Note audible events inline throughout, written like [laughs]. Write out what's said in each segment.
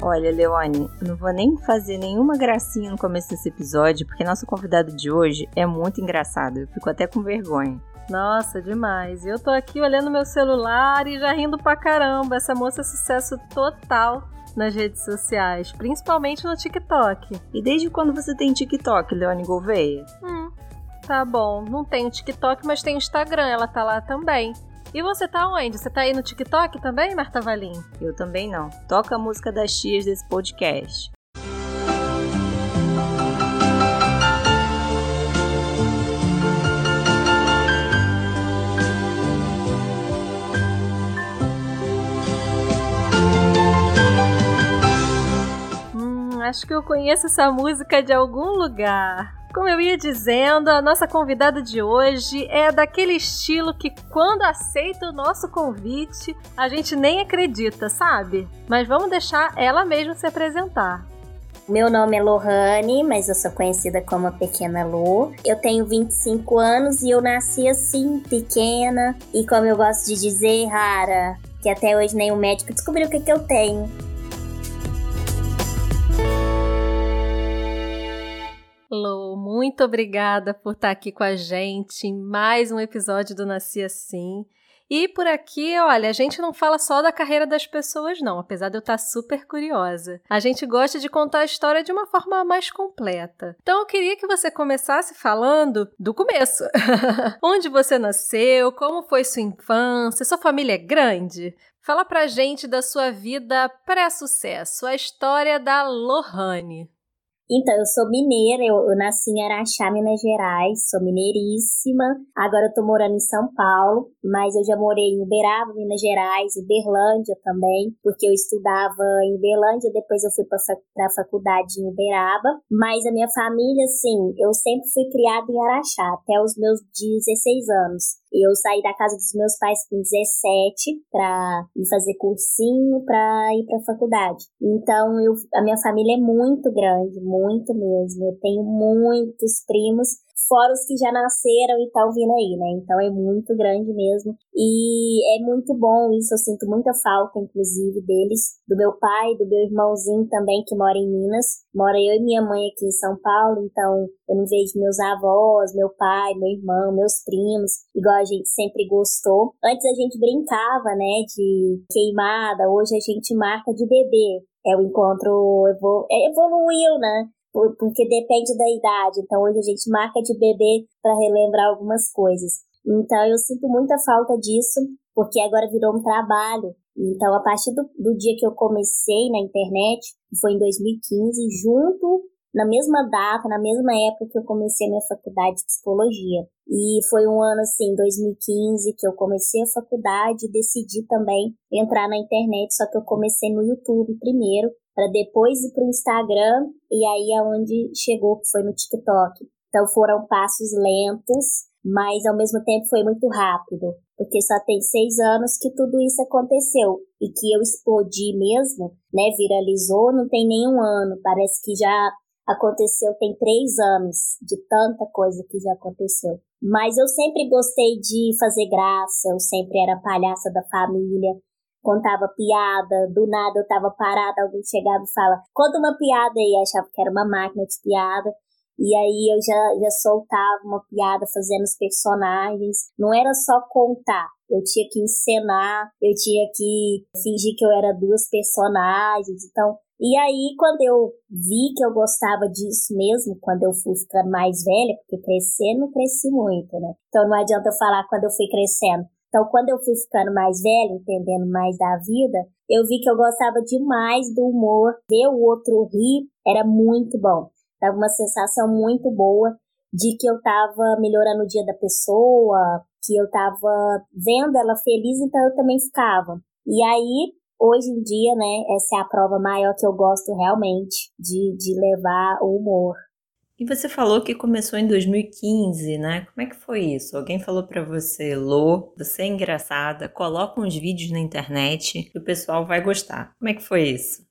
Olha, Leone, não vou nem fazer nenhuma gracinha no começo desse episódio, porque nosso convidado de hoje é muito engraçado. Eu fico até com vergonha. Nossa, demais. Eu tô aqui olhando meu celular e já rindo pra caramba. Essa moça é sucesso total nas redes sociais, principalmente no TikTok. E desde quando você tem TikTok, Leone Gouveia? Hum, tá bom. Não tenho TikTok, mas tem Instagram, ela tá lá também. E você tá onde? Você tá aí no TikTok também, Marta Valim? Eu também não. Toca a música das tias desse podcast. Hum, acho que eu conheço essa música de algum lugar. Como eu ia dizendo, a nossa convidada de hoje é daquele estilo que, quando aceita o nosso convite, a gente nem acredita, sabe? Mas vamos deixar ela mesma se apresentar. Meu nome é Lohane, mas eu sou conhecida como a Pequena Lu. Eu tenho 25 anos e eu nasci assim, pequena e, como eu gosto de dizer, rara, que até hoje nenhum médico descobriu o que, que eu tenho. Lô, muito obrigada por estar aqui com a gente em mais um episódio do Nasci Assim. E por aqui, olha, a gente não fala só da carreira das pessoas, não, apesar de eu estar super curiosa. A gente gosta de contar a história de uma forma mais completa. Então eu queria que você começasse falando do começo. [laughs] Onde você nasceu, como foi sua infância, sua família é grande? Fala pra gente da sua vida pré-sucesso, a história da Lohane. Então, eu sou mineira, eu, eu, nasci em Araxá, Minas Gerais, sou mineiríssima. Agora eu tô morando em São Paulo, mas eu já morei em Uberaba, Minas Gerais, Uberlândia também, porque eu estudava em Uberlândia, depois eu fui para a faculdade em Uberaba. Mas a minha família, assim, eu sempre fui criada em Araxá, até os meus 16 anos. Eu saí da casa dos meus pais com 17 para ir fazer cursinho, para ir para faculdade. Então, eu, a minha família é muito grande, muito mesmo. Eu tenho muitos primos fora os que já nasceram e estão vindo aí, né? Então é muito grande mesmo. E é muito bom isso, eu sinto muita falta, inclusive, deles, do meu pai, do meu irmãozinho também, que mora em Minas. Mora eu e minha mãe aqui em São Paulo, então eu não vejo meus avós, meu pai, meu irmão, meus primos, igual a gente sempre gostou. Antes a gente brincava, né, de queimada, hoje a gente marca de bebê. É o encontro evolu é, evoluiu, né? Porque depende da idade. Então hoje a gente marca de bebê para relembrar algumas coisas. Então eu sinto muita falta disso, porque agora virou um trabalho. Então a partir do, do dia que eu comecei na internet, foi em 2015, junto na mesma data, na mesma época que eu comecei a minha faculdade de psicologia. E foi um ano assim, 2015, que eu comecei a faculdade e decidi também entrar na internet, só que eu comecei no YouTube primeiro, para depois ir para o Instagram e aí aonde é chegou, que foi no TikTok. Então foram passos lentos, mas ao mesmo tempo foi muito rápido, porque só tem seis anos que tudo isso aconteceu e que eu explodi mesmo, né? Viralizou, não tem nenhum ano, parece que já aconteceu tem três anos de tanta coisa que já aconteceu. Mas eu sempre gostei de fazer graça, eu sempre era palhaça da família, contava piada, do nada eu tava parada, alguém chegava e fala, conta uma piada aí, achava que era uma máquina de piada. E aí eu já, já soltava uma piada fazendo os personagens. Não era só contar, eu tinha que encenar, eu tinha que fingir que eu era duas personagens. Então, e aí quando eu vi que eu gostava disso mesmo, quando eu fui ficando mais velha, porque crescendo, cresci muito, né? Então não adianta eu falar quando eu fui crescendo. Então, quando eu fui ficando mais velha, entendendo mais da vida, eu vi que eu gostava demais do humor. Ver o outro rir era muito bom. Dava uma sensação muito boa de que eu tava melhorando o dia da pessoa, que eu tava vendo ela feliz, então eu também ficava. E aí, hoje em dia, né, essa é a prova maior que eu gosto realmente de, de levar o humor. E você falou que começou em 2015, né? Como é que foi isso? Alguém falou para você, Lô, você é engraçada, coloca uns vídeos na internet e o pessoal vai gostar. Como é que foi isso?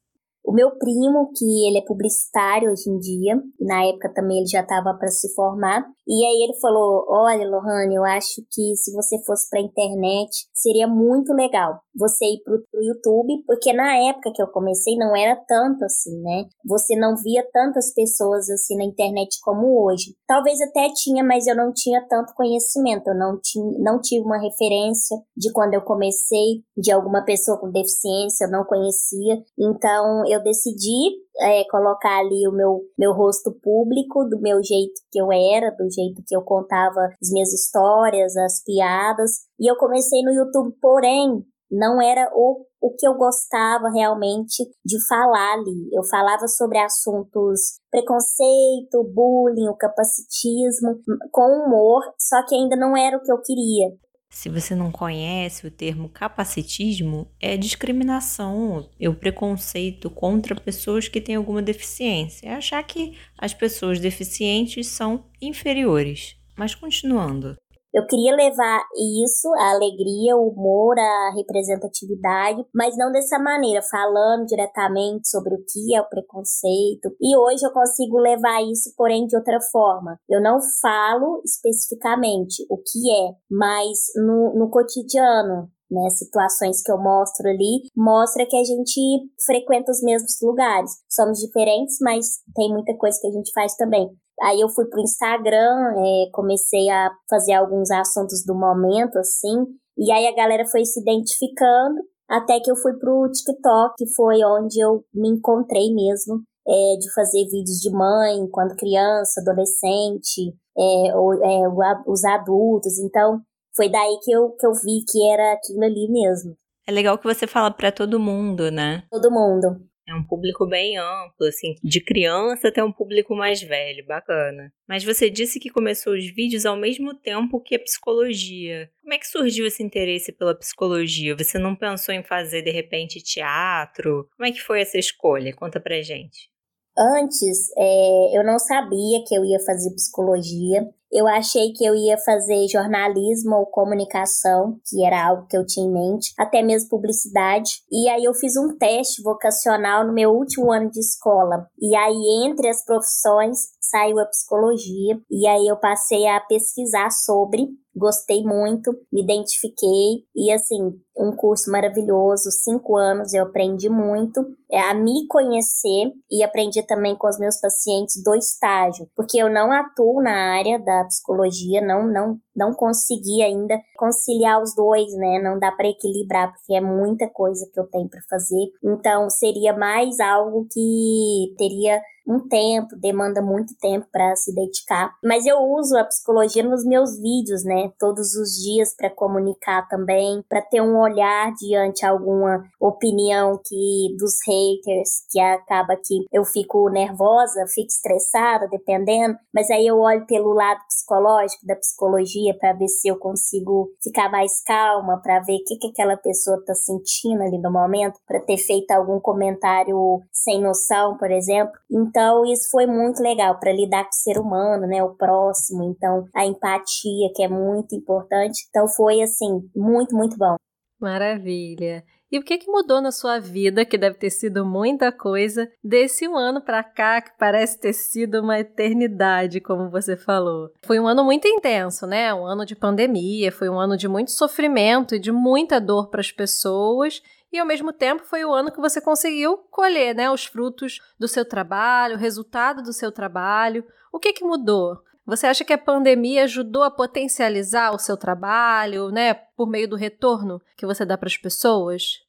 O meu primo, que ele é publicitário hoje em dia, na época também ele já estava para se formar, e aí ele falou: Olha, Lohane, eu acho que se você fosse para a internet seria muito legal você ir para o YouTube, porque na época que eu comecei não era tanto assim, né? Você não via tantas pessoas assim na internet como hoje. Talvez até tinha, mas eu não tinha tanto conhecimento, eu não, tinha, não tive uma referência de quando eu comecei, de alguma pessoa com deficiência, eu não conhecia. Então eu decidi é, colocar ali o meu, meu rosto público, do meu jeito que eu era, do jeito que eu contava as minhas histórias, as piadas. E eu comecei no YouTube, porém, não era o, o que eu gostava realmente de falar ali. Eu falava sobre assuntos preconceito, bullying, o capacitismo, com humor, só que ainda não era o que eu queria. Se você não conhece o termo capacitismo, é discriminação, é o preconceito contra pessoas que têm alguma deficiência. É achar que as pessoas deficientes são inferiores. Mas continuando. Eu queria levar isso, a alegria, o humor, a representatividade, mas não dessa maneira, falando diretamente sobre o que é o preconceito. E hoje eu consigo levar isso, porém, de outra forma. Eu não falo especificamente o que é, mas no, no cotidiano, né, situações que eu mostro ali, mostra que a gente frequenta os mesmos lugares. Somos diferentes, mas tem muita coisa que a gente faz também. Aí eu fui pro Instagram, é, comecei a fazer alguns assuntos do momento, assim, e aí a galera foi se identificando, até que eu fui pro TikTok, que foi onde eu me encontrei mesmo, é, de fazer vídeos de mãe, quando criança, adolescente, é, ou, é, os adultos, então foi daí que eu, que eu vi que era aquilo ali mesmo. É legal que você fala para todo mundo, né? Todo mundo. É um público bem amplo, assim, de criança até um público mais velho, bacana. Mas você disse que começou os vídeos ao mesmo tempo que a psicologia. Como é que surgiu esse interesse pela psicologia? Você não pensou em fazer de repente teatro? Como é que foi essa escolha? Conta pra gente. Antes, é, eu não sabia que eu ia fazer psicologia. Eu achei que eu ia fazer jornalismo ou comunicação, que era algo que eu tinha em mente, até mesmo publicidade. E aí eu fiz um teste vocacional no meu último ano de escola. E aí, entre as profissões, saiu a psicologia. E aí eu passei a pesquisar sobre gostei muito, me identifiquei e assim, um curso maravilhoso, cinco anos, eu aprendi muito é, a me conhecer e aprendi também com os meus pacientes do estágio, porque eu não atuo na área da psicologia, não não não consegui ainda conciliar os dois, né? Não dá para equilibrar porque é muita coisa que eu tenho para fazer. Então seria mais algo que teria um tempo, demanda muito tempo para se dedicar. Mas eu uso a psicologia nos meus vídeos, né? Todos os dias para comunicar também, para ter um olhar diante alguma opinião que dos haters, que acaba que eu fico nervosa, fico estressada, dependendo, mas aí eu olho pelo lado psicológico da psicologia para ver se eu consigo ficar mais calma, para ver o que, que aquela pessoa tá sentindo ali no momento, para ter feito algum comentário sem noção, por exemplo. Então, isso foi muito legal para lidar com o ser humano, né? O próximo. Então, a empatia, que é muito importante. Então, foi, assim, muito, muito bom. Maravilha. E o que, que mudou na sua vida, que deve ter sido muita coisa, desse um ano para cá, que parece ter sido uma eternidade, como você falou? Foi um ano muito intenso, né? Um ano de pandemia, foi um ano de muito sofrimento e de muita dor para as pessoas e ao mesmo tempo foi o ano que você conseguiu colher né, os frutos do seu trabalho, o resultado do seu trabalho. O que, que mudou? Você acha que a pandemia ajudou a potencializar o seu trabalho, né, por meio do retorno que você dá para as pessoas?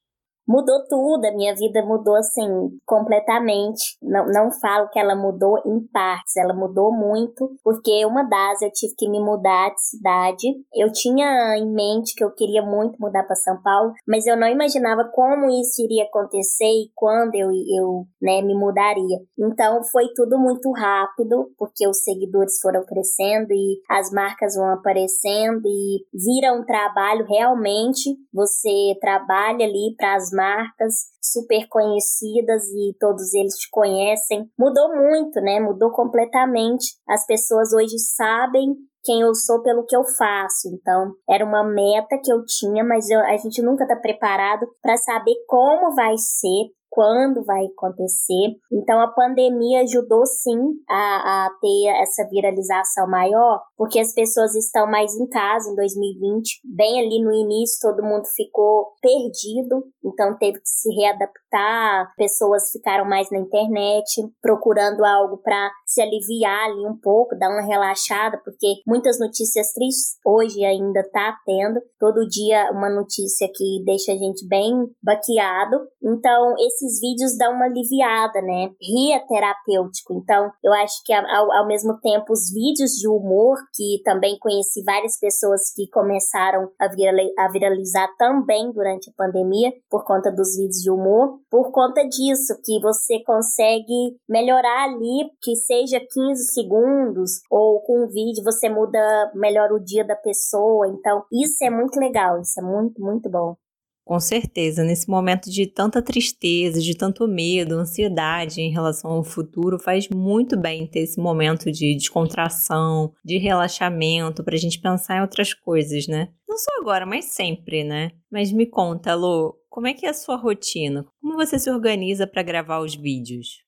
Mudou tudo, a minha vida mudou assim completamente. Não, não falo que ela mudou em partes, ela mudou muito, porque uma das eu tive que me mudar de cidade. Eu tinha em mente que eu queria muito mudar para São Paulo, mas eu não imaginava como isso iria acontecer e quando eu, eu né, me mudaria. Então foi tudo muito rápido, porque os seguidores foram crescendo e as marcas vão aparecendo e vira um trabalho realmente. Você trabalha ali para as marcas super conhecidas e todos eles te conhecem. Mudou muito, né? Mudou completamente. As pessoas hoje sabem quem eu sou pelo que eu faço. Então, era uma meta que eu tinha, mas eu, a gente nunca está preparado para saber como vai ser, quando vai acontecer. Então a pandemia ajudou sim a, a ter essa viralização maior, porque as pessoas estão mais em casa em 2020, bem ali no início todo mundo ficou perdido, então teve que se readaptar, pessoas ficaram mais na internet procurando algo para se aliviar ali um pouco, dar uma relaxada, porque muitas notícias tristes hoje ainda tá tendo, todo dia uma notícia que deixa a gente bem baqueado. Então, esses vídeos dão uma aliviada, né? Ria terapêutico. Então, eu acho que ao, ao mesmo tempo os vídeos de humor, que também conheci várias pessoas que começaram a, a viralizar também durante a pandemia, por conta dos vídeos de humor, por conta disso, que você consegue melhorar ali, que seja 15 segundos, ou com um vídeo você muda melhor o dia da pessoa. Então, isso é muito legal, isso é muito, muito bom. Com certeza, nesse momento de tanta tristeza, de tanto medo, ansiedade em relação ao futuro, faz muito bem ter esse momento de descontração, de relaxamento, para a gente pensar em outras coisas, né? Não só agora, mas sempre, né? Mas me conta, Lô, como é que é a sua rotina? Como você se organiza para gravar os vídeos?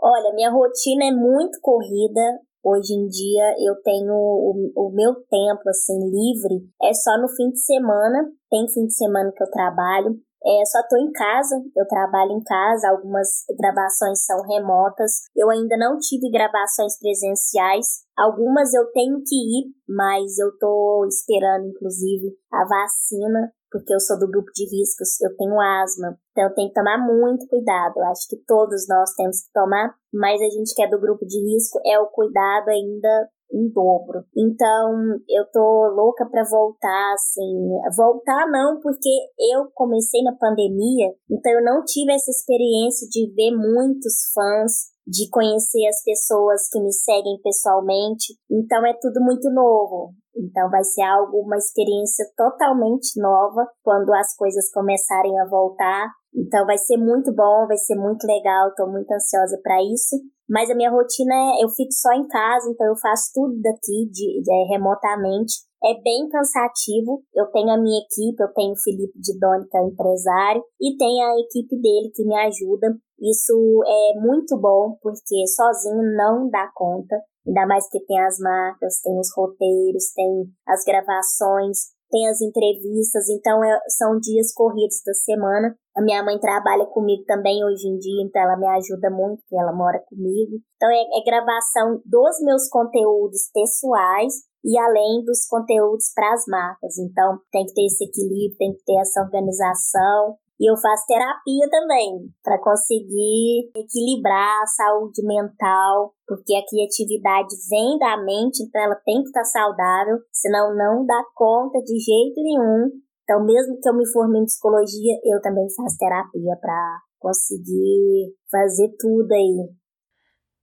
Olha, minha rotina é muito corrida. Hoje em dia eu tenho o, o, meu tempo assim livre é só no fim de semana. Tem fim de semana que eu trabalho. É, só tô em casa, eu trabalho em casa, algumas gravações são remotas. Eu ainda não tive gravações presenciais. Algumas eu tenho que ir, mas eu tô esperando inclusive a vacina porque eu sou do grupo de riscos, eu tenho asma, então eu tenho que tomar muito cuidado. Eu acho que todos nós temos que tomar, mas a gente que é do grupo de risco é o cuidado ainda em dobro. Então, eu tô louca para voltar, assim, voltar não, porque eu comecei na pandemia, então eu não tive essa experiência de ver muitos fãs de conhecer as pessoas que me seguem pessoalmente. Então é tudo muito novo. Então vai ser algo, uma experiência totalmente nova quando as coisas começarem a voltar. Então vai ser muito bom, vai ser muito legal, estou muito ansiosa para isso. Mas a minha rotina é, eu fico só em casa, então eu faço tudo daqui de, de, remotamente. É bem cansativo. Eu tenho a minha equipe, eu tenho o Felipe de Doni, que é o empresário, e tem a equipe dele que me ajuda. Isso é muito bom, porque sozinho não dá conta. Ainda mais que tem as marcas, tem os roteiros, tem as gravações, tem as entrevistas, então é, são dias corridos da semana. A minha mãe trabalha comigo também hoje em dia, então ela me ajuda muito, porque ela mora comigo. Então é, é gravação dos meus conteúdos pessoais e além dos conteúdos para as marcas. Então tem que ter esse equilíbrio, tem que ter essa organização. E eu faço terapia também, para conseguir equilibrar a saúde mental, porque a criatividade vem da mente, então ela tem que estar tá saudável, senão não dá conta de jeito nenhum. Então, mesmo que eu me forme em psicologia, eu também faço terapia para conseguir fazer tudo aí.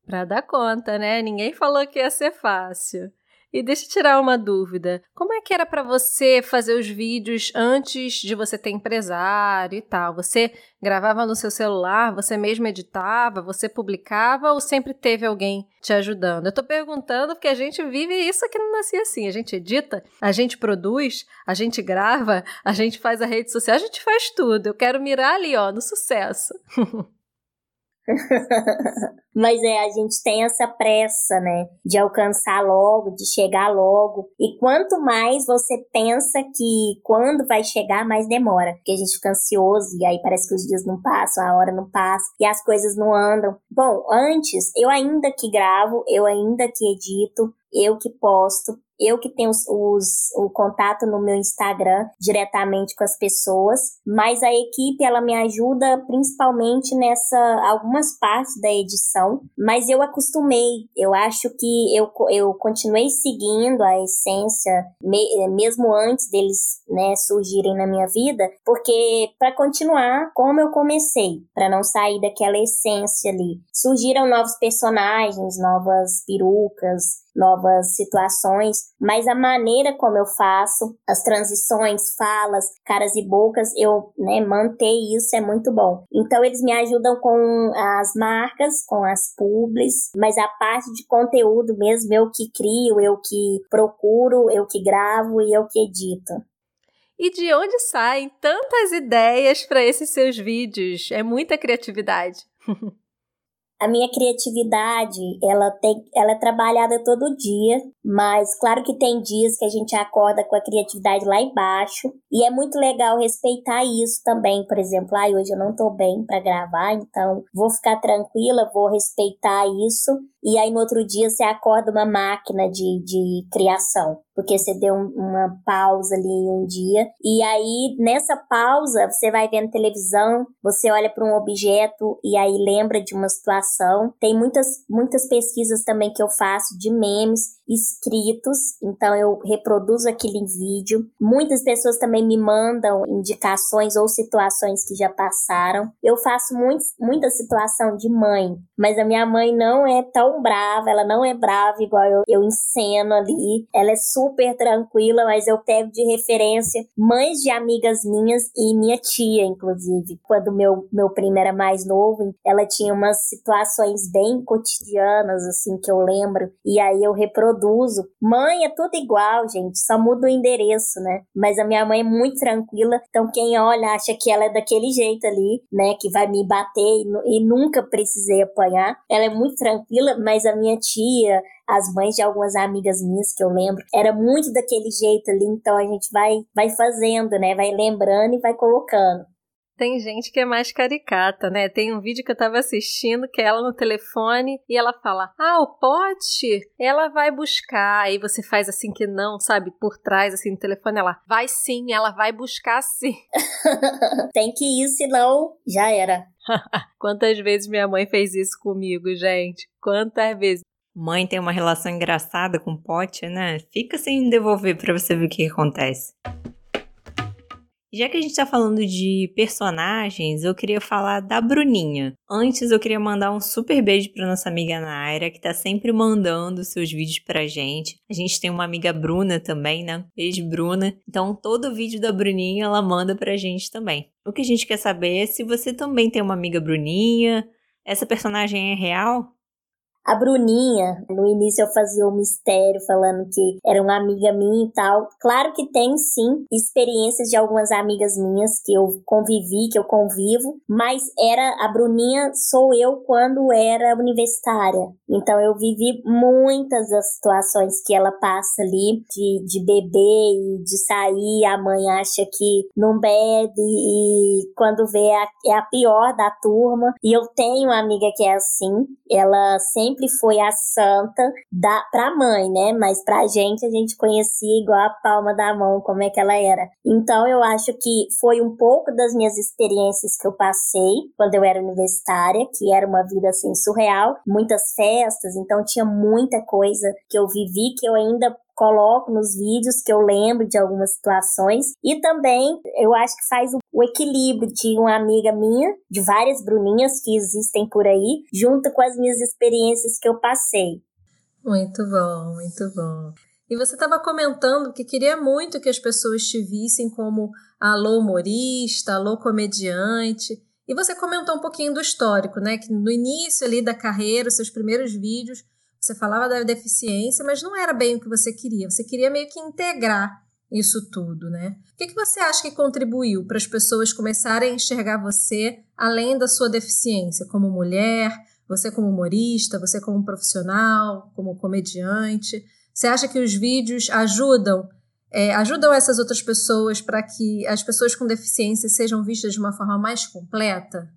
Para dar conta, né? Ninguém falou que ia ser fácil. E deixa eu tirar uma dúvida. Como é que era para você fazer os vídeos antes de você ter empresário e tal? Você gravava no seu celular, você mesmo editava, você publicava ou sempre teve alguém te ajudando? Eu tô perguntando porque a gente vive isso aqui no Nasci Assim. A gente edita, a gente produz, a gente grava, a gente faz a rede social, a gente faz tudo. Eu quero mirar ali, ó, no sucesso. [laughs] [laughs] Mas é, a gente tem essa pressa, né? De alcançar logo, de chegar logo. E quanto mais você pensa que quando vai chegar, mais demora. Porque a gente fica ansioso e aí parece que os dias não passam, a hora não passa e as coisas não andam. Bom, antes, eu ainda que gravo, eu ainda que edito, eu que posto, eu que tenho os, os, o contato no meu Instagram diretamente com as pessoas, mas a equipe ela me ajuda principalmente nessa algumas partes da edição, mas eu acostumei, eu acho que eu, eu continuei seguindo a essência me, mesmo antes deles né, surgirem na minha vida, porque para continuar como eu comecei, para não sair daquela essência ali. Surgiram novos personagens, novas perucas, novas situações, mas a maneira como eu faço, as transições, falas, caras e bocas, eu né, manter isso é muito bom. Então eles me ajudam com as marcas, com as publis, mas a parte de conteúdo mesmo, eu que crio, eu que procuro, eu que gravo e eu que edito. E de onde saem tantas ideias para esses seus vídeos? É muita criatividade. [laughs] A minha criatividade, ela tem, ela é trabalhada todo dia, mas claro que tem dias que a gente acorda com a criatividade lá embaixo, e é muito legal respeitar isso também, por exemplo, ah, hoje eu não tô bem para gravar, então vou ficar tranquila, vou respeitar isso, e aí no outro dia você acorda uma máquina de, de criação porque você deu uma pausa ali um dia. E aí, nessa pausa, você vai vendo televisão, você olha para um objeto e aí lembra de uma situação. Tem muitas, muitas pesquisas também que eu faço de memes escritos, então eu reproduzo aquilo em vídeo. Muitas pessoas também me mandam indicações ou situações que já passaram. Eu faço muito, muita situação de mãe, mas a minha mãe não é tão brava, ela não é brava igual eu, eu enceno ali. Ela é super tranquila, mas eu pego de referência mães de amigas minhas e minha tia, inclusive. Quando meu, meu primo era mais novo, ela tinha umas situações bem cotidianas, assim, que eu lembro, e aí eu reproduzo. Mãe é tudo igual, gente, só muda o endereço, né? Mas a minha mãe é muito tranquila, então quem olha acha que ela é daquele jeito ali, né? Que vai me bater e, e nunca precisei apanhar. Ela é muito tranquila, mas a minha tia, as mães de algumas amigas minhas que eu lembro, era muito daquele jeito ali, então a gente vai, vai fazendo, né? Vai lembrando e vai colocando. Tem gente que é mais caricata, né? Tem um vídeo que eu tava assistindo que é ela no telefone e ela fala: Ah, o pote, ela vai buscar. Aí você faz assim que não, sabe? Por trás, assim, no telefone, ela vai sim, ela vai buscar sim. [laughs] Tem que ir, senão já era. [laughs] Quantas vezes minha mãe fez isso comigo, gente? Quantas vezes? Mãe tem uma relação engraçada com o pote, né? Fica sem devolver para você ver o que acontece. Já que a gente tá falando de personagens, eu queria falar da Bruninha. Antes eu queria mandar um super beijo pra nossa amiga Naira, que tá sempre mandando seus vídeos pra gente. A gente tem uma amiga Bruna também, né? Beijo, Bruna. Então todo vídeo da Bruninha ela manda pra gente também. O que a gente quer saber é se você também tem uma amiga Bruninha. Essa personagem é real? A Bruninha, no início eu fazia o um mistério falando que era uma amiga minha e tal. Claro que tem sim experiências de algumas amigas minhas que eu convivi, que eu convivo, mas era a Bruninha sou eu quando era universitária. Então eu vivi muitas das situações que ela passa ali de, de beber e de sair, a mãe acha que não bebe e quando vê é a, é a pior da turma. E eu tenho uma amiga que é assim, ela sempre sempre foi a santa da, pra mãe, né? Mas pra gente, a gente conhecia igual a palma da mão como é que ela era. Então, eu acho que foi um pouco das minhas experiências que eu passei quando eu era universitária, que era uma vida assim surreal, muitas festas, então tinha muita coisa que eu vivi que eu ainda coloco nos vídeos que eu lembro de algumas situações. E também eu acho que faz o equilíbrio de uma amiga minha, de várias Bruninhas que existem por aí, junto com as minhas experiências que eu passei. Muito bom, muito bom. E você estava comentando que queria muito que as pessoas te vissem como alô humorista, alô comediante. E você comentou um pouquinho do histórico, né? Que no início ali da carreira, os seus primeiros vídeos, você falava da deficiência, mas não era bem o que você queria. Você queria meio que integrar isso tudo, né? O que, que você acha que contribuiu para as pessoas começarem a enxergar você além da sua deficiência, como mulher, você como humorista, você como profissional, como comediante? Você acha que os vídeos ajudam é, ajudam essas outras pessoas para que as pessoas com deficiência sejam vistas de uma forma mais completa?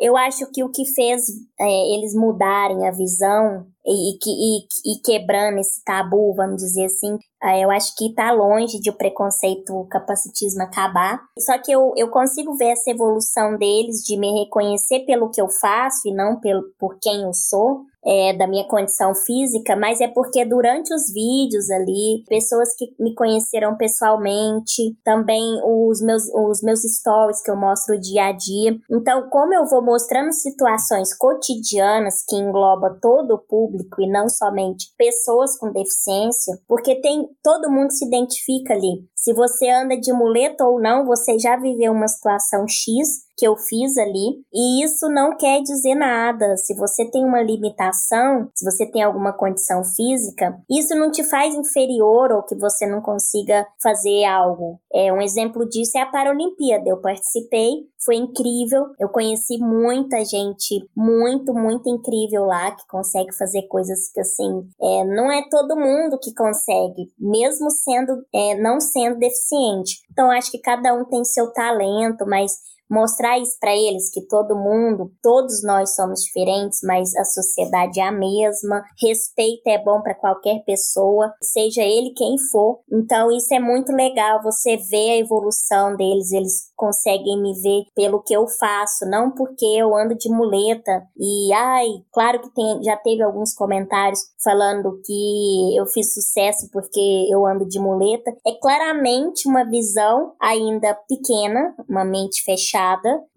Eu acho que o que fez é, eles mudarem a visão e, e, e, quebrando esse tabu, vamos dizer assim, é, eu acho que está longe de o preconceito, o capacitismo acabar. Só que eu, eu consigo ver essa evolução deles de me reconhecer pelo que eu faço e não pelo, por quem eu sou é, da minha condição física, mas é porque durante os vídeos ali, pessoas que me conheceram pessoalmente, também os meus, os meus stories que eu mostro dia a dia. Então, como eu vou mostrando situações cotidianas que engloba todo o público e não somente pessoas com deficiência, porque tem todo mundo se identifica ali Se você anda de muleta ou não, você já viveu uma situação X que eu fiz ali, e isso não quer dizer nada. Se você tem uma limitação, se você tem alguma condição física, isso não te faz inferior ou que você não consiga fazer algo. É um exemplo disso é a Paralimpíada. Eu participei, foi incrível. Eu conheci muita gente muito, muito incrível lá que consegue fazer coisas que assim, é, não é todo mundo que consegue, mesmo sendo é, não sendo deficiente. Então acho que cada um tem seu talento, mas mostrar isso para eles que todo mundo, todos nós somos diferentes, mas a sociedade é a mesma. Respeito é bom para qualquer pessoa, seja ele quem for. Então isso é muito legal, você vê a evolução deles, eles conseguem me ver pelo que eu faço, não porque eu ando de muleta. E ai, claro que tem, já teve alguns comentários falando que eu fiz sucesso porque eu ando de muleta. É claramente uma visão ainda pequena, uma mente fechada,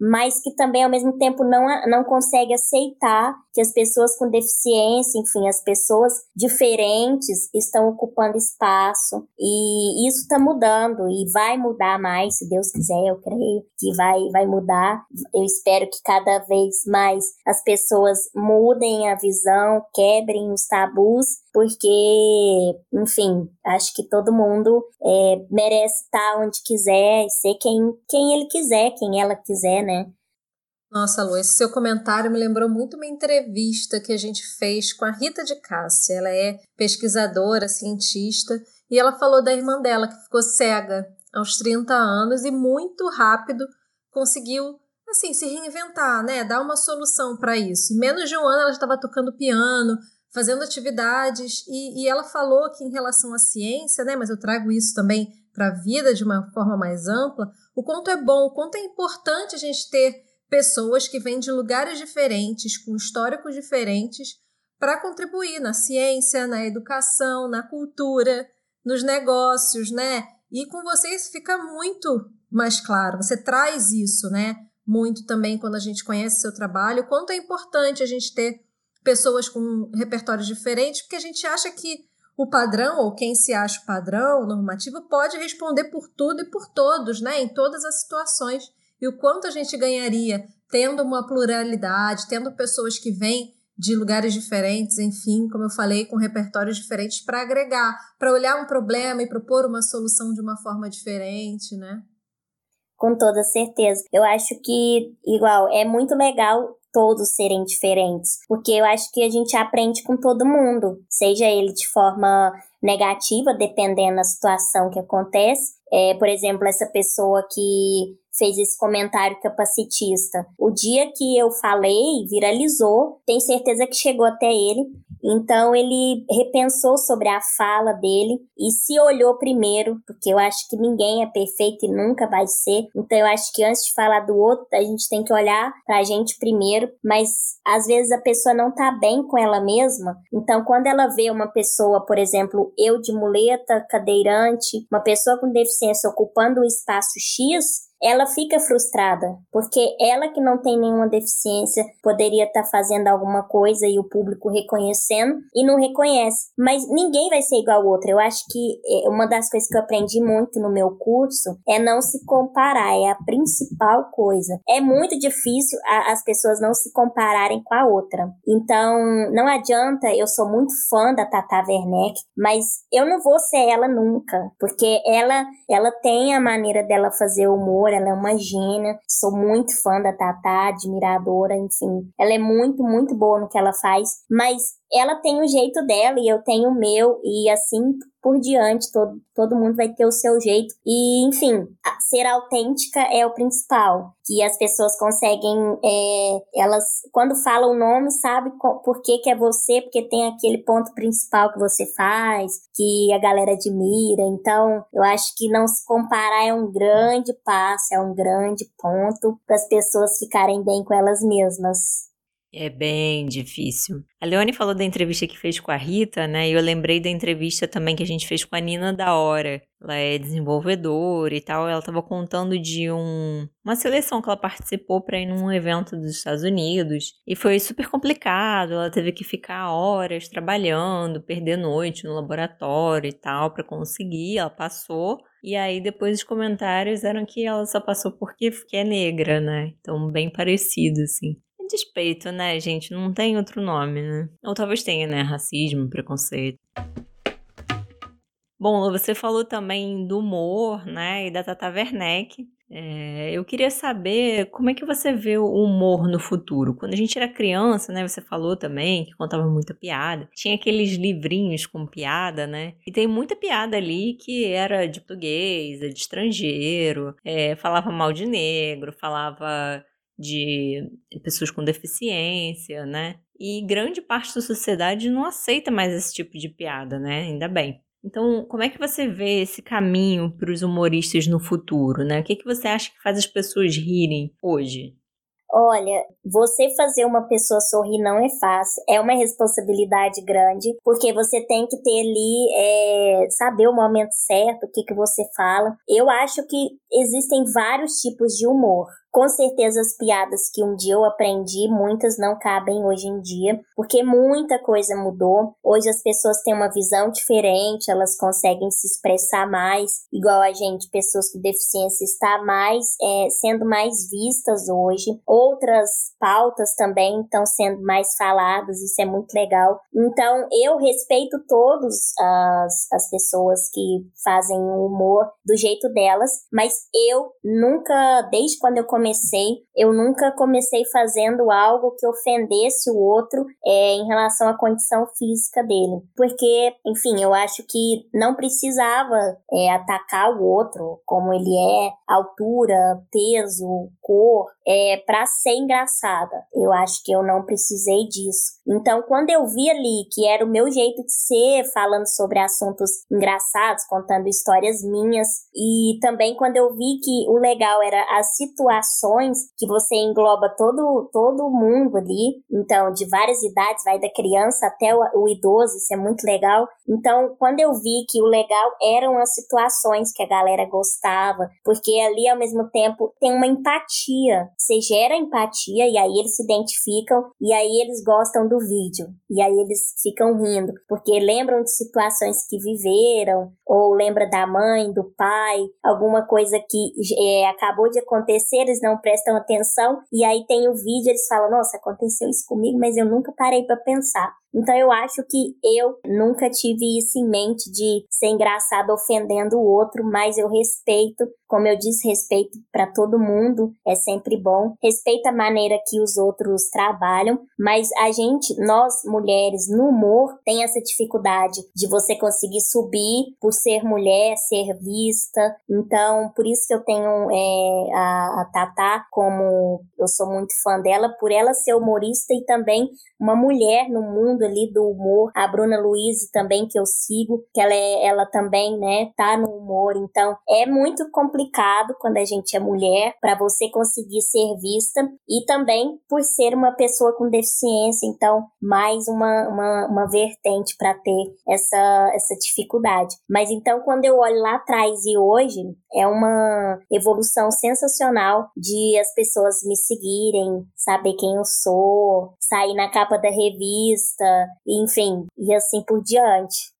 mas que também ao mesmo tempo não, não consegue aceitar que as pessoas com deficiência, enfim, as pessoas diferentes estão ocupando espaço e isso está mudando e vai mudar mais, se Deus quiser, eu creio que vai, vai mudar. Eu espero que cada vez mais as pessoas mudem a visão, quebrem os tabus, porque, enfim, acho que todo mundo é, merece estar onde quiser, ser quem, quem ele quiser, quem ela quiser, né? Nossa, Lu, esse seu comentário me lembrou muito uma entrevista que a gente fez com a Rita de Cássia. Ela é pesquisadora, cientista, e ela falou da irmã dela que ficou cega aos 30 anos e muito rápido conseguiu assim se reinventar, né? Dar uma solução para isso. Em menos de um ano ela estava tocando piano, fazendo atividades e, e, ela falou que em relação à ciência, né? Mas eu trago isso também para a vida de uma forma mais ampla. O quanto é bom, o quanto é importante a gente ter pessoas que vêm de lugares diferentes, com históricos diferentes, para contribuir na ciência, na educação, na cultura, nos negócios, né? E com vocês fica muito mais claro. Você traz isso, né? Muito também quando a gente conhece seu trabalho, quanto é importante a gente ter pessoas com repertórios diferentes, porque a gente acha que o padrão, ou quem se acha o padrão normativo, pode responder por tudo e por todos, né? Em todas as situações e o quanto a gente ganharia tendo uma pluralidade, tendo pessoas que vêm de lugares diferentes, enfim, como eu falei, com repertórios diferentes para agregar, para olhar um problema e propor uma solução de uma forma diferente, né? Com toda certeza. Eu acho que, igual, é muito legal todos serem diferentes, porque eu acho que a gente aprende com todo mundo, seja ele de forma negativa, dependendo da situação que acontece. É, por exemplo, essa pessoa que fez esse comentário capacitista. O dia que eu falei, viralizou, tenho certeza que chegou até ele. Então ele repensou sobre a fala dele e se olhou primeiro, porque eu acho que ninguém é perfeito e nunca vai ser. Então eu acho que antes de falar do outro, a gente tem que olhar pra gente primeiro, mas às vezes a pessoa não tá bem com ela mesma. Então quando ela vê uma pessoa, por exemplo, eu de muleta, cadeirante, uma pessoa com deficiência ocupando o espaço X, ela fica frustrada, porque ela que não tem nenhuma deficiência poderia estar tá fazendo alguma coisa e o público reconhecendo e não reconhece. Mas ninguém vai ser igual ao outro. Eu acho que é, uma das coisas que eu aprendi muito no meu curso é não se comparar, é a principal coisa. É muito difícil a, as pessoas não se compararem com a outra. Então, não adianta, eu sou muito fã da Tata Werneck, mas eu não vou ser ela nunca, porque ela ela tem a maneira dela fazer humor ela é uma gênia. Sou muito fã da Tatá, admiradora, enfim. Ela é muito, muito boa no que ela faz, mas ela tem o jeito dela e eu tenho o meu, e assim por diante, todo, todo mundo vai ter o seu jeito. E, enfim, ser autêntica é o principal. Que as pessoas conseguem, é, elas, quando falam o nome, sabe por que, que é você, porque tem aquele ponto principal que você faz, que a galera admira. Então, eu acho que não se comparar é um grande passo, é um grande ponto para as pessoas ficarem bem com elas mesmas. É bem difícil. A Leone falou da entrevista que fez com a Rita, né? E eu lembrei da entrevista também que a gente fez com a Nina da Hora. Ela é desenvolvedora e tal. Ela estava contando de um, uma seleção que ela participou para ir num evento dos Estados Unidos. E foi super complicado. Ela teve que ficar horas trabalhando, perder noite no laboratório e tal para conseguir. Ela passou. E aí depois os comentários eram que ela só passou porque, porque é negra, né? Então, bem parecido, assim. É despeito, né, gente? Não tem outro nome, né? Ou talvez tenha, né? Racismo, preconceito. Bom, você falou também do humor, né, e da Tata Werneck. É, eu queria saber como é que você vê o humor no futuro. Quando a gente era criança, né? Você falou também que contava muita piada. Tinha aqueles livrinhos com piada, né? E tem muita piada ali que era de português, de estrangeiro, é, falava mal de negro, falava de pessoas com deficiência, né? E grande parte da sociedade não aceita mais esse tipo de piada, né? Ainda bem. Então, como é que você vê esse caminho para os humoristas no futuro, né? O que, que você acha que faz as pessoas rirem hoje? Olha, você fazer uma pessoa sorrir não é fácil, é uma responsabilidade grande, porque você tem que ter ali, é, saber o momento certo, o que, que você fala. Eu acho que existem vários tipos de humor. Com certeza as piadas que um dia eu aprendi, muitas não cabem hoje em dia, porque muita coisa mudou. Hoje as pessoas têm uma visão diferente, elas conseguem se expressar mais, igual a gente, pessoas com deficiência está mais é, sendo mais vistas hoje. Outras pautas também estão sendo mais faladas, isso é muito legal. Então eu respeito todos as, as pessoas que fazem o humor do jeito delas, mas eu nunca, desde quando eu comecei, eu nunca comecei fazendo algo que ofendesse o outro é, em relação à condição física dele. Porque, enfim, eu acho que não precisava é, atacar o outro como ele é, altura, peso, cor, é, para ser engraçada. Eu acho que eu não precisei disso. Então, quando eu vi ali que era o meu jeito de ser, falando sobre assuntos engraçados, contando histórias minhas, e também quando eu vi que o legal era as situações que você engloba todo, todo mundo ali, então de várias idades, vai da criança até o, o idoso, isso é muito legal. Então, quando eu vi que o legal eram as situações que a galera gostava, porque ali ao mesmo tempo tem uma empatia, você gera empatia e aí eles se identificam e aí eles gostam do vídeo. E aí eles ficam rindo, porque lembram de situações que viveram ou lembra da mãe, do pai, alguma coisa que é, acabou de acontecer, eles não prestam atenção, e aí tem o vídeo, eles falam, nossa, aconteceu isso comigo, mas eu nunca parei para pensar. Então eu acho que eu nunca tive isso em mente de ser engraçado ofendendo o outro, mas eu respeito, como eu disse, respeito para todo mundo, é sempre bom. Respeito a maneira que os outros trabalham, mas a gente, nós mulheres no humor, tem essa dificuldade de você conseguir subir por ser mulher, ser vista. Então, por isso que eu tenho é, a, a Tatá como eu sou muito fã dela, por ela ser humorista e também uma mulher no mundo ali do humor. A Bruna Luiz também, que eu sigo, que ela, é, ela também, né, tá no humor. Então, é muito complicado quando a gente é mulher para você conseguir ser vista e também por ser uma pessoa com deficiência. Então, mais uma, uma, uma vertente para ter essa, essa dificuldade. Mas então, quando eu olho lá atrás e hoje, é uma evolução sensacional de as pessoas me seguirem, saber quem eu sou, sair na capa da revista, enfim, e assim por diante.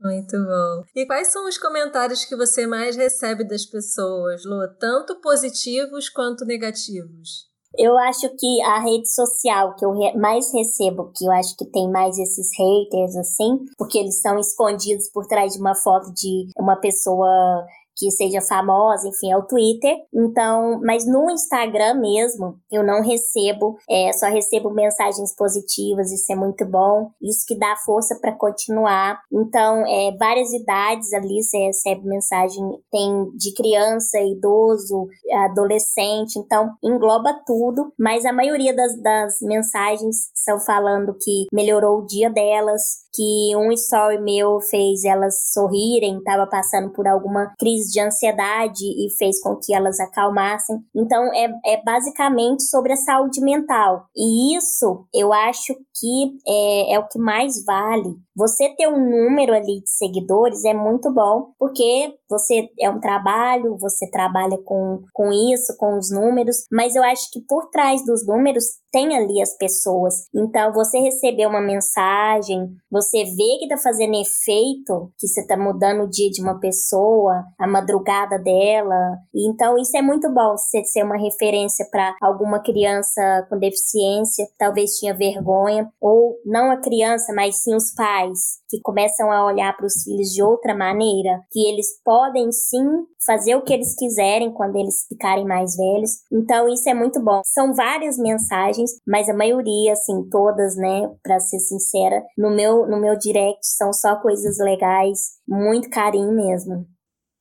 Muito bom. E quais são os comentários que você mais recebe das pessoas, Lu? Tanto positivos quanto negativos? Eu acho que a rede social que eu mais recebo, que eu acho que tem mais esses haters assim, porque eles são escondidos por trás de uma foto de uma pessoa que seja famosa, enfim, é o Twitter. Então, mas no Instagram mesmo, eu não recebo, é, só recebo mensagens positivas, isso é muito bom. Isso que dá força para continuar. Então, é, várias idades ali você recebe mensagem, tem de criança, idoso, adolescente, então engloba tudo, mas a maioria das, das mensagens são falando que melhorou o dia delas, que um story meu fez elas sorrirem, estava passando por alguma crise de ansiedade e fez com que elas acalmassem. Então é, é basicamente sobre a saúde mental. E isso eu acho que é, é o que mais vale. Você ter um número ali de seguidores é muito bom, porque você é um trabalho, você trabalha com, com isso, com os números, mas eu acho que por trás dos números tem ali as pessoas. Então, você receber uma mensagem, você vê que tá fazendo efeito, que você tá mudando o dia de uma pessoa, a madrugada dela. Então, isso é muito bom, você ser uma referência para alguma criança com deficiência, talvez tinha vergonha, ou não a criança, mas sim os pais, que começam a olhar para os filhos de outra maneira, que eles podem sim fazer o que eles quiserem quando eles ficarem mais velhos. Então isso é muito bom. São várias mensagens, mas a maioria, assim, todas, né, para ser sincera, no meu no meu direct são só coisas legais, muito carinho mesmo.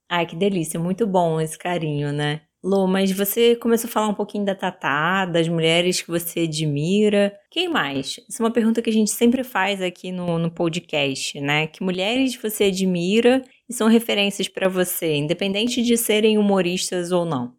Ai, que delícia, muito bom esse carinho, né? Lô, mas você começou a falar um pouquinho da Tatá, das mulheres que você admira. Quem mais? Essa é uma pergunta que a gente sempre faz aqui no, no podcast, né? Que mulheres você admira e são referências para você, independente de serem humoristas ou não?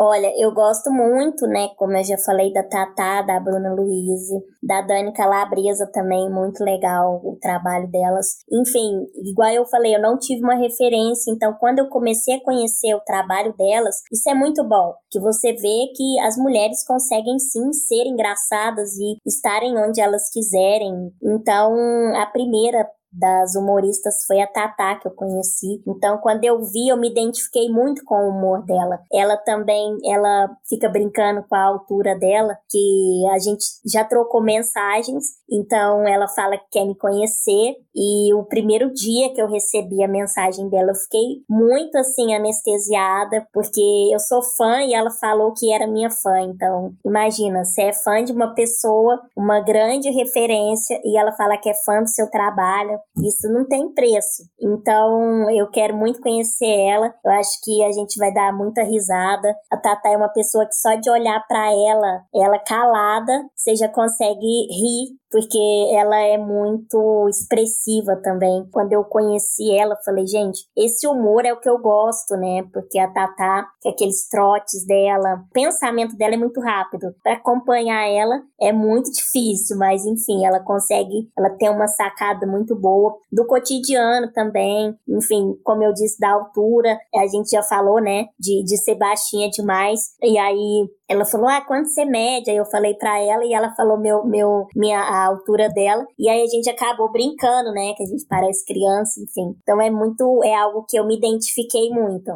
Olha, eu gosto muito, né? Como eu já falei, da Tatá, da Bruna Luiz, da Dani Calabresa também, muito legal o trabalho delas. Enfim, igual eu falei, eu não tive uma referência, então quando eu comecei a conhecer o trabalho delas, isso é muito bom, que você vê que as mulheres conseguem sim ser engraçadas e estarem onde elas quiserem. Então, a primeira das humoristas foi a Tatá que eu conheci. Então, quando eu vi, eu me identifiquei muito com o humor dela. Ela também, ela fica brincando com a altura dela, que a gente já trocou mensagens. Então, ela fala que quer me conhecer. E o primeiro dia que eu recebi a mensagem dela, eu fiquei muito assim anestesiada, porque eu sou fã e ela falou que era minha fã. Então, imagina, você é fã de uma pessoa, uma grande referência, e ela fala que é fã do seu trabalho isso não tem preço. Então, eu quero muito conhecer ela. Eu acho que a gente vai dar muita risada. A Tata é uma pessoa que só de olhar para ela, ela calada, você já consegue rir porque ela é muito expressiva também. Quando eu conheci ela, falei, gente, esse humor é o que eu gosto, né? Porque a Tatá, que é aqueles trotes dela, o pensamento dela é muito rápido. Para acompanhar ela é muito difícil, mas enfim, ela consegue, ela tem uma sacada muito boa do cotidiano também. Enfim, como eu disse, da altura, a gente já falou, né, de, de ser baixinha demais. E aí ela falou, ah, quanto você mede? Aí eu falei para ela e ela falou meu, meu, minha, a altura dela. E aí a gente acabou brincando, né? Que a gente parece criança, enfim. Então é muito, é algo que eu me identifiquei muito.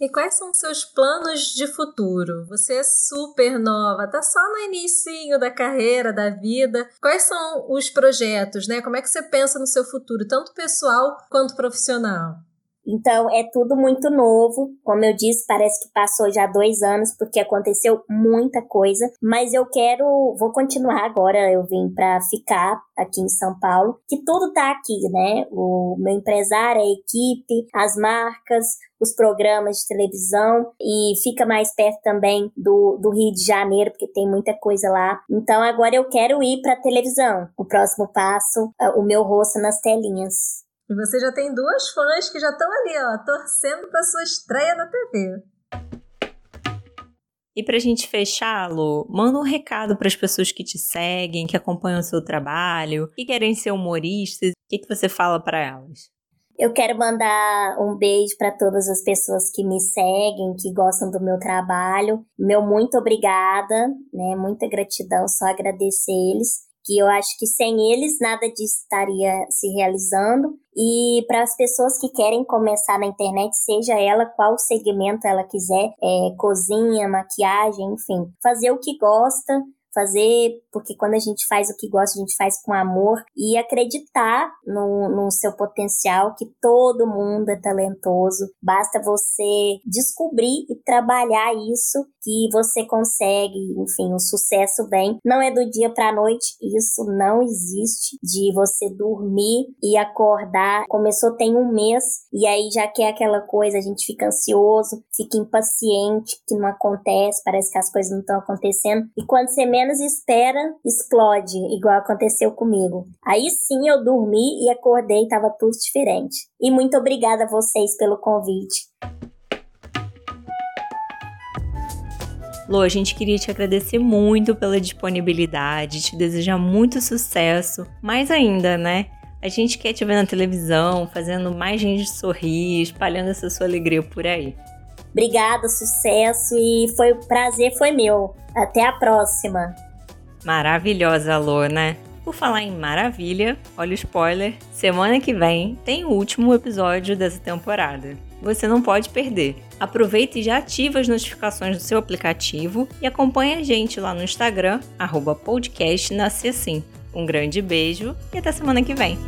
E quais são seus planos de futuro? Você é super nova, tá só no início da carreira, da vida. Quais são os projetos, né? Como é que você pensa no seu futuro, tanto pessoal quanto profissional? Então é tudo muito novo. Como eu disse, parece que passou já dois anos porque aconteceu muita coisa. Mas eu quero, vou continuar agora. Eu vim para ficar aqui em São Paulo, que tudo tá aqui, né? O meu empresário, a equipe, as marcas, os programas de televisão e fica mais perto também do, do Rio de Janeiro, porque tem muita coisa lá. Então agora eu quero ir para televisão. O próximo passo, o meu rosto nas telinhas. E você já tem duas fãs que já estão ali, ó, torcendo para sua estreia na TV. E para a gente fechar, Lu, manda um recado para as pessoas que te seguem, que acompanham o seu trabalho, que querem ser humoristas. O que, que você fala para elas? Eu quero mandar um beijo para todas as pessoas que me seguem, que gostam do meu trabalho. Meu muito obrigada, né? Muita gratidão, só agradecer eles que eu acho que sem eles nada disso estaria se realizando. E para as pessoas que querem começar na internet, seja ela qual segmento ela quiser, é, cozinha, maquiagem, enfim, fazer o que gosta, fazer, porque quando a gente faz o que gosta, a gente faz com amor e acreditar no, no seu potencial, que todo mundo é talentoso, basta você descobrir e trabalhar isso que você consegue, enfim, o sucesso vem. Não é do dia para noite, isso não existe de você dormir e acordar. Começou tem um mês e aí já quer aquela coisa, a gente fica ansioso, fica impaciente, que não acontece, parece que as coisas não estão acontecendo. E quando você menos espera, explode, igual aconteceu comigo. Aí sim eu dormi e acordei, tava tudo diferente. E muito obrigada a vocês pelo convite. Lô, a gente queria te agradecer muito pela disponibilidade, te desejar muito sucesso, mais ainda, né? A gente quer te ver na televisão, fazendo mais gente sorrir, espalhando essa sua alegria por aí. Obrigada, sucesso e foi prazer foi meu. Até a próxima. Maravilhosa, Lô, né? Por falar em maravilha, olha o spoiler, semana que vem tem o último episódio dessa temporada. Você não pode perder. Aproveita e já ativa as notificações do seu aplicativo e acompanhe a gente lá no Instagram, arroba Um grande beijo e até semana que vem.